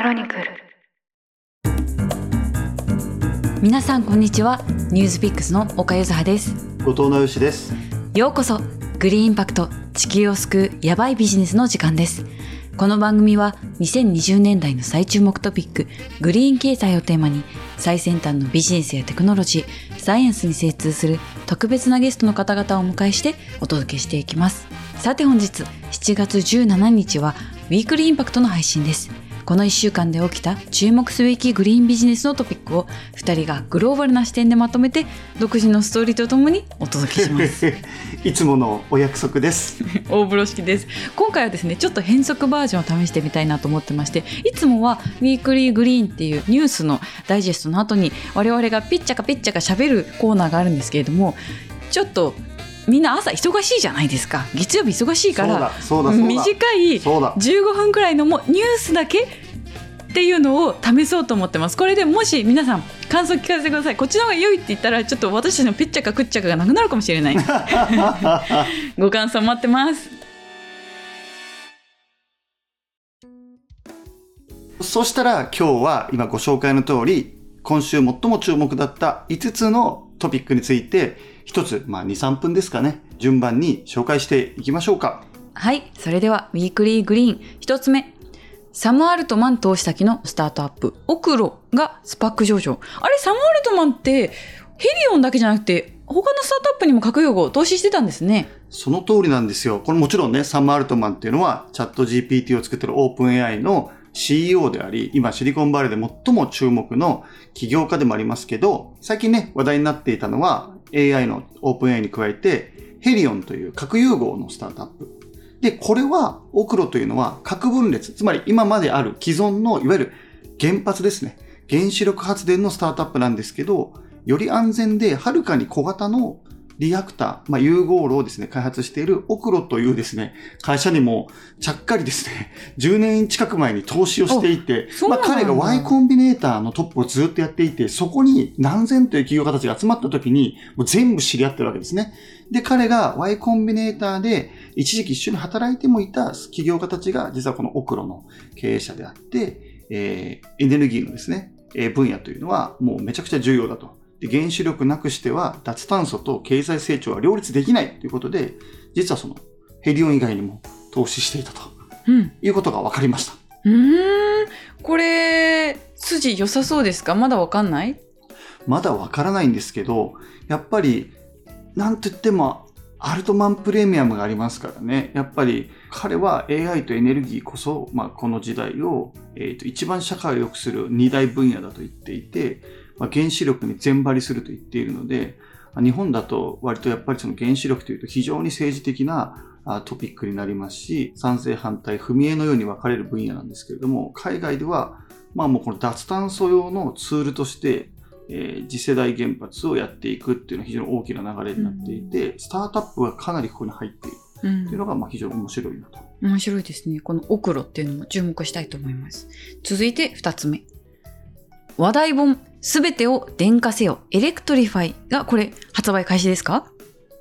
クロニクル。皆さんこんにちは。ニュースピックスの岡由葉です。後藤直義です。ようこそグリーンインパクト地球を救うヤバいビジネスの時間です。この番組は2020年代の最注目トピックグリーン経済をテーマに最先端のビジネスやテクノロジーサイエンスに精通する特別なゲストの方々をお迎えしてお届けしていきます。さて本日7月17日はウィークリーインパクトの配信ですこの1週間で起きた注目すべきグリーンビジネスのトピックを2人がグローバルな視点でまとめて独自のストーリーとともにお届けします。いつものお約束です。大風呂敷です。今回はですねちょっと変則バージョンを試してみたいなと思ってましていつもはウィークリーグリーンっていうニュースのダイジェストの後に我々がピッチャカピッチャカ喋るコーナーがあるんですけれどもちょっとみんな朝忙しいじゃないですか。月曜日忙しいから短いそうだ。15分くらいのもうニュースだけっていうのを試そうと思ってます。これでもし皆さん感想聞かせてください。こっちの方が良いって言ったらちょっと私たちのピッチャカクッチャカがなくなるかもしれない。ご感想待ってます。そしたら今日は今ご紹介の通り今週最も注目だった5つのトピックについて一つ、まあ2、3分ですかね、順番に紹介していきましょうか。はいそれではウィークリーグリーン。一つ目サム・アルトマン投資先のスタートアップオクロが SPAC 上場あれサム・アルトマンってヘリオンだけじゃなくて他のスタートアップにも核融合投資してたんですねその通りなんですよ。これもちろんね、サム・アルトマンっていうのはチャット GPT を作ってるオープン AI の CEO であり、今シリコンバレーで最も注目の起業家でもありますけど、最近ね、話題になっていたのは AI のオープン AI に加えて、ヘリオンという核融合のスタートアップ。で、これは、オクロというのは核分裂、つまり今まである既存のいわゆる原発ですね。原子力発電のスタートアップなんですけど、より安全ではるかに小型のリアクター、まあ、融合炉をですね、開発しているオクロというですね、会社にもちゃっかりですね、10年近く前に投資をしていて、まあ、彼が Y コンビネーターのトップをずっとやっていて、そこに何千という企業家たちが集まった時に、もう全部知り合ってるわけですね。で、彼が Y コンビネーターで一時期一緒に働いてもいた企業家たちが、実はこのオクロの経営者であって、えーエネルギーのですね、えー分野というのはもうめちゃくちゃ重要だと。で原子力なくしては脱炭素と経済成長は両立できないということで、実はそのヘリオン以外にも投資していたとうんいうことが分かりました。うーんこれ筋良さそうですか？まだわかんない？まだ分からないんですけど、やっぱり、なんと言っても、アルトマンプレミアムがありますからね。やっぱり彼は AI とエネルギーこそ、まあ、この時代を、えーと一番社会を良くする二大分野だと言っていて、まあ、原子力に全張りすると言っているので、まあ日本だと割とやっぱりその原子力というと非常に政治的なあトピックになりますし、賛成反対、踏み絵のように分かれる分野なんですけれども、海外では、まあもうこの脱炭素用のツールとして、えー次世代原発をやっていくっていうのは非常に大きな流れになっていて、スタートアップがかなりここに入っているうんっていうのがまあ非常に面白いなと。面白いですね。このオクロっていうのも注目したいと思います。続いて二つ目。話題本、すべてを電化せよ、エレクトリファイがこれ発売開始ですか？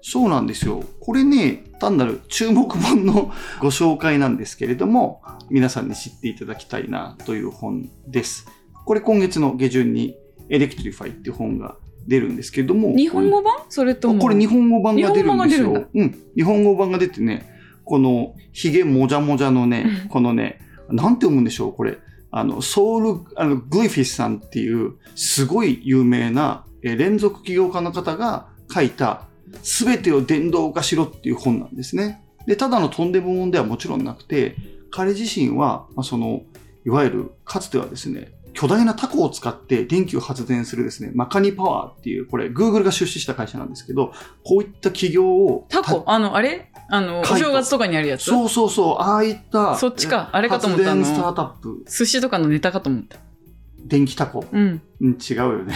そうなんですよ。これね、単なる注目本のご紹介なんですけれども、皆さんに知っていただきたいなという本です。これ今月の下旬にエレクトリファイっていう本が出るんですけれども、日本語版？それとも。これ日本語版が出るんですよ。うん。日本語版が出てね、このヒゲもじゃもじゃのね、このね、なんて読むんでしょう、これ。あの、ソウル、あの、グイフィスさんっていう、すごい有名な、え連続起業家の方が書いた、すべてを電動化しろっていう本なんですね。で、ただのとんでももんではもちろんなくて、彼自身は、まあ、その、いわゆる、かつてはですね、巨大なタコを使って電気を発電するですね、マカニパワーっていう、これ、Google が出資した会社なんですけど、こういった企業を、タコ？あの、あれ？あの、お正月とかにあるやつ？そうそうそう、ああいった、そっちかあれかと思った発電スタートアップ、寿司とかのネタかと思った。電気タコ？うん。うん、違うよね。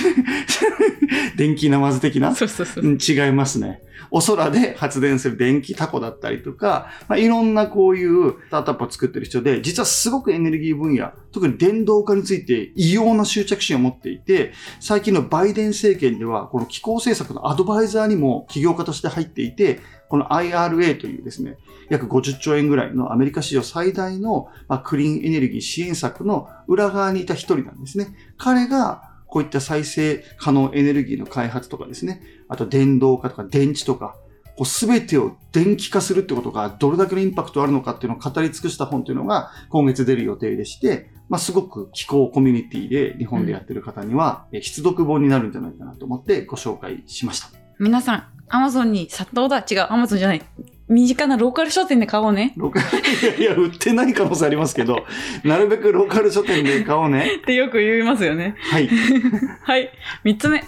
電気ナマズ的な？そうそうそう。うん違いますね。お空で発電する電気タコだったりとか、まあ、いろんなこういうスタートアップを作ってる人で、実はすごくエネルギー分野、特に電動化について異様な執着心を持っていて、最近のバイデン政権では、この気候政策のアドバイザーにも起業家として入っていて、この IRA というですね、約50兆円ぐらいのアメリカ史上最大の、まあ、クリーンエネルギー支援策の裏側にいた一人なんですね。彼がこういった再生可能エネルギーの開発とかですね、あと電動化とか電池とか、こう全てを電気化するってことがどれだけのインパクトあるのかっていうのを語り尽くした本というのが今月出る予定でして、まあ、すごく気候コミュニティで日本でやってる方には、え必読本になるんじゃないかなと思ってご紹介しました。皆さん、アマゾンに殺到だ。違う、アマゾンじゃない。身近なローカル書店で買おうね。ローカル、いやいや、売ってない可能性ありますけど、なるべくローカル書店で買おうね。ってよく言いますよね。はい。はい。三つ目。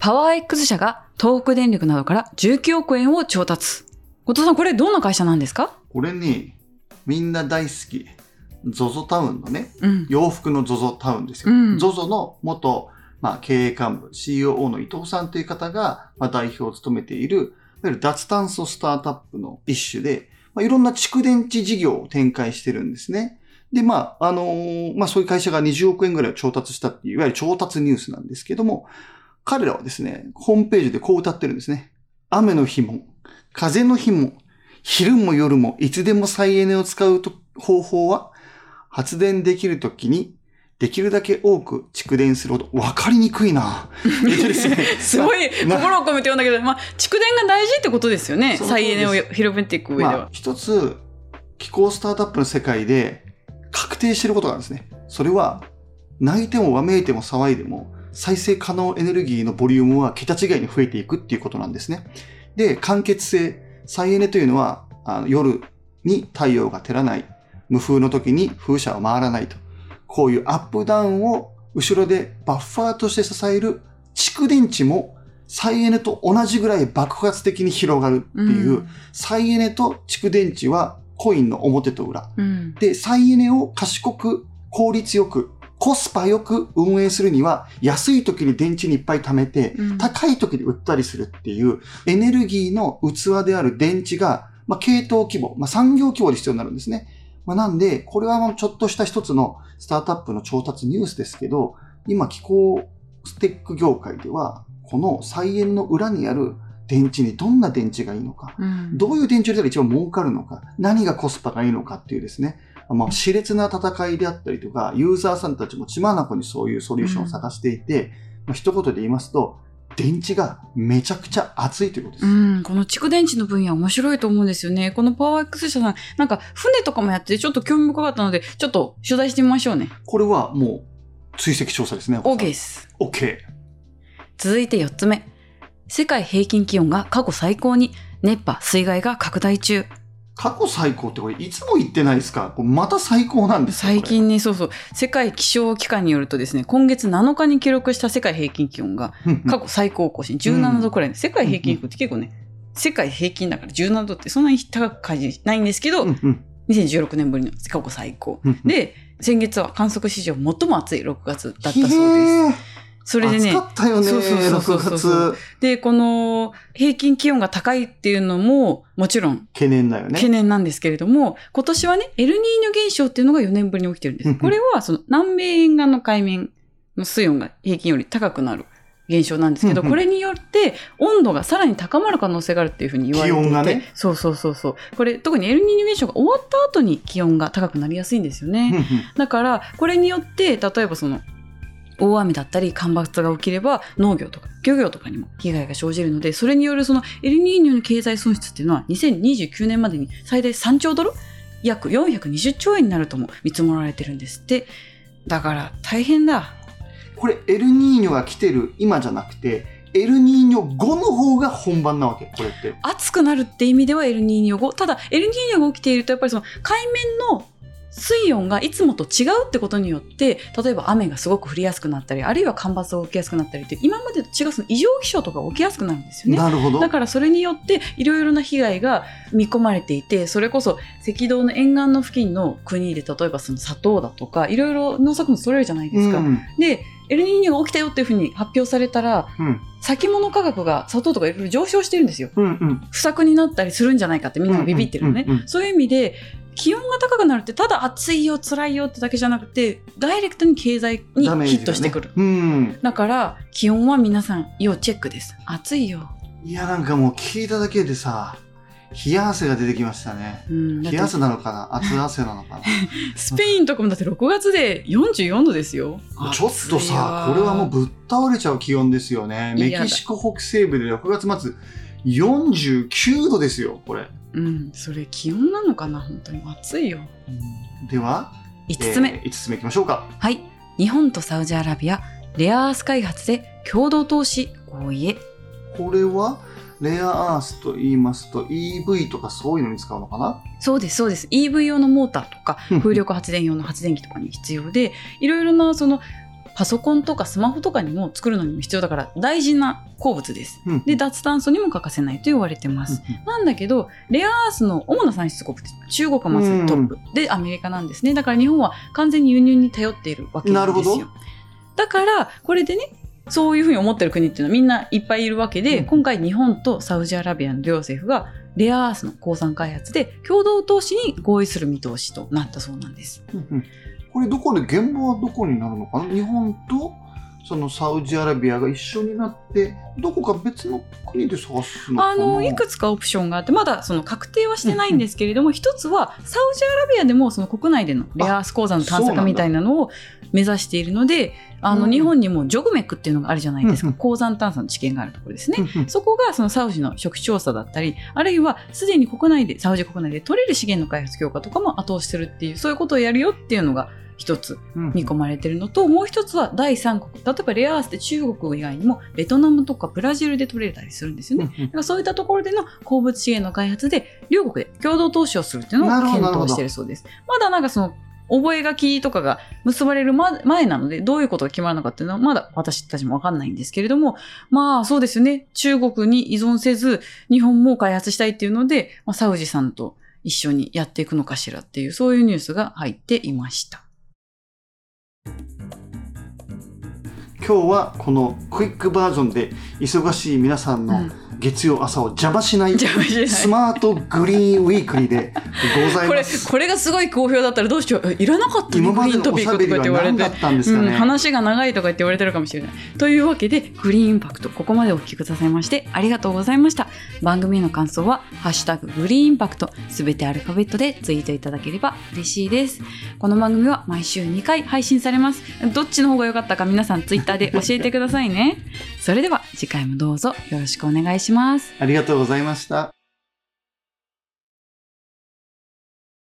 パワー X 社が東北電力などから19億円を調達。後藤さん、これどんな会社なんですか？これね、みんな大好き。ZOZO タウンのね、うん。洋服の ZOZO タウンですよ。うん ZOZO の元、まあ、経営幹部、COO の伊藤さんという方が、まあ、代表を務めている、いわゆる脱炭素スタートアップの一種で、まあ、いろんな蓄電池事業を展開してるんですね。で、まあ、あのーまあ、そういう会社が20億円ぐらいを調達したっていう、いわゆる調達ニュースなんですけども、彼らはですね、ホームページでこう歌ってるんですね。雨の日も、風の日も、昼も夜もいつでも再エネを使う方法は、発電できるときに、できるだけ多く蓄電するほど、わかりにくいな。すねすごいな心を込めて読んだけど、まあ、蓄電が大事ってことですよね。再エネを広めていく上では。まあ、一つ、気候スタートアップの世界で確定していることがあるんですね。それは、泣いてもわめいても騒いでも、再生可能エネルギーのボリュームは桁違いに増えていくっていうことなんですね。で、間欠性、再エネというのは、あの夜に太陽が照らない、無風の時に風車は回らないと。こういうアップダウンを後ろでバッファーとして支える蓄電池も再エネと同じぐらい爆発的に広がるっていう、うん再エネと蓄電池はコインの表と裏。うん。で、再エネを賢く、効率よく、コスパよく運営するには、安い時に電池にいっぱい貯めて、うん高い時に売ったりするっていう、エネルギーの器である電池が、まあ、系統規模、まあ、産業規模で必要になるんですね。まあ、なんで、これはもうちょっとした一つのスタートアップの調達ニュースですけど、今気候ステック業界では、この再エネの裏にある電池にどんな電池がいいのか、うん。どういう電池を入れたら一番儲かるのか、何がコスパがいいのかっていうですね、まあ、熾烈な戦いであったりとか、ユーザーさんたちも血眼にそういうソリューションを探していて、まあ、一言で言いますと、電池がめちゃくちゃ熱いということです。うん、この蓄電池の分野面白いと思うんですよね。このパワー X 社さん、なんか船とかもやっててちょっと興味深かったので、ちょっと取材してみましょうね。これはもう追跡調査ですね。OK です。OK。続いて4つ目。世界平均気温が過去最高に、熱波、水害が拡大中。過去最高ってこれいつも言ってないですか？また最高なんですか最。近ね、そうそう。世界気象機関によるとですね、今月7日に記録した世界平均気温が過去最高更新、17度くらいで、世界平均って結構ね、世界平均だから17度ってそんなに高く感じないんですけど、うんうん2016年ぶりの過去最高。うんで、先月は観測史上最も暑い6月だったそうです。それでね暑、かったよね、そうそうそうそう6そう月。で、この平均気温が高いっていうのも、もちろん懸念だよね。懸念なんですけれども、今年はね、エルニーニョ現象っていうのが4年ぶりに起きてるんです。これは、その南米沿岸の海面の水温が平均より高くなる現象なんですけど、うんうんこれによって温度がさらに高まる可能性があるっていうふうに言われていて。気温がねそうそうそうそう。これ、特にエルニーニョ現象が終わった後に気温が高くなりやすいんですよね。うんうんだから、これによって、例えばその、大雨だったり干ばつが起きれば農業とか漁業とかにも被害が生じるので、それによるそのエルニーニョの経済損失っていうのは2029年までに最大3兆ドル？約420兆円になるとも見積もられてるんですって。だから大変だ。これ、エルニーニョが来てる今じゃなくて、エルニーニョ後の方が本番なわけ、これって。暑くなるって意味ではエルニーニョ後。ただ、エルニーニョが起きていると、やっぱりその海面の水温がいつもと違うってことによって、例えば雨がすごく降りやすくなったり、あるいは干ばつが起きやすくなったりって、今までと違うその異常気象とか起きやすくなるんですよね。なるほど。だからそれによっていろいろな被害が見込まれていて、それこそ赤道の沿岸の付近の国で例えばその砂糖だとか、いろいろ農作物取れるじゃないですか。うんで、エルニーニョが起きたよっていうふうに発表されたら、うん先物価格が砂糖とかいろいろ上昇してるんですよ。うんうん不作になったりするんじゃないかってみんながビビってるのね。そういう意味で、気温が高くなるってただ暑いよ、辛いよってだけじゃなくて、ダイレクトに経済にヒットしてくる。うん。だから、気温は皆さん要チェックです。暑いよ。いや、なんかもう聞いただけでさ、冷や汗が出てきましたね。うん、冷や汗なのかな？熱汗なのか スペインとかもだって6月で44度ですよ。なちょっとさ、これはもうぶっ倒れちゃう気温ですよね。メキシコ北西部で6月末、49度ですよ、これ。うん、それ気温なのかな本当に暑いよ。では、5つ目。えー、5つ目いきましょうか。はい。日本とサウジアラビア、レアアース開発で共同投資合意へ。これは、レアアースと言いますと EV とかそういうのに使うのかな？そうです、そうです。EV 用のモーターとか、う ん風力発電用の発電機とかに必要で、いろいろなそのパソコンとかスマホとかにも作るのにも必要だから大事な鉱物です。うんで、脱炭素にも欠かせないと言われてます。なんだけど、レアアースの主な産出国って中国がまずトップ、でアメリカなんですね。だから日本は完全に輸入に頼っているわけなんですよ。だから、これでね、そういうふうに思ってる国っていうのはみんないっぱいいるわけで、うん今回日本とサウジアラビアの両政府がレアアースの鉱産開発で共同投資に合意する見通しとなったそうなんです。うんうんこれどこで、現場はどこになるのかな？日本とそのサウジアラビアが一緒になって、どこか別の国で探すのあの、いくつかオプションがあって、まだその確定はしてないんですけれども、一つはサウジアラビアでもその国内でのレアアース鉱山の探索みたいなのを目指しているので、あの、うん。日本にもジョグメックっていうのがあるじゃないですか。うんうん。鉱山探査の知見があるところですね。うんうん。そこがそのサウジの食調査だったり、あるいはすでに国内で、サウジ国内で取れる資源の開発強化とかも後押しするっていう、そういうことをやるよっていうのが一つうん見込まれてるのと、もう一つは第三国。例えばレアアースって中国以外にもベトナムとかブラジルで取れたりするんですよね。うんうんだからそういったところでの鉱物資源の開発で、両国で共同投資をするっていうのを検討しているそうです。まだなんかその、覚書とかが結ばれるま前なので、どういうことが決まるのかっていうのは、まだ私たちもわかんないんですけれども、まあそうですよね。中国に依存せず、日本も開発したいっていうので、まあ、サウジさんと一緒にやっていくのかしらっていう、そういうニュースが入っていました。今日はこのクイックバージョンで忙しい皆さんのうん。月曜朝を邪魔しない邪魔しないスマートグリーンウィークリーでございこれます。これがすごい好評だったらどうしようえいらなかったグリーントピックとかって言われて何だったんですかうん、ね。話が長いとか言って言われてるかもしれない。というわけで、グリーンインパクト、ここまでお聞きくださいまして、ありがとうございました。番組への感想は、ハッシュタググリーンインパクト、すべてアルファベットでツイートいただければ嬉しいです。この番組は毎週2回配信されます。どっちの方が良かったか皆さんツイッターで教えてくださいね。それでは次回もどうぞよろしくお願いします。ありがとうございました。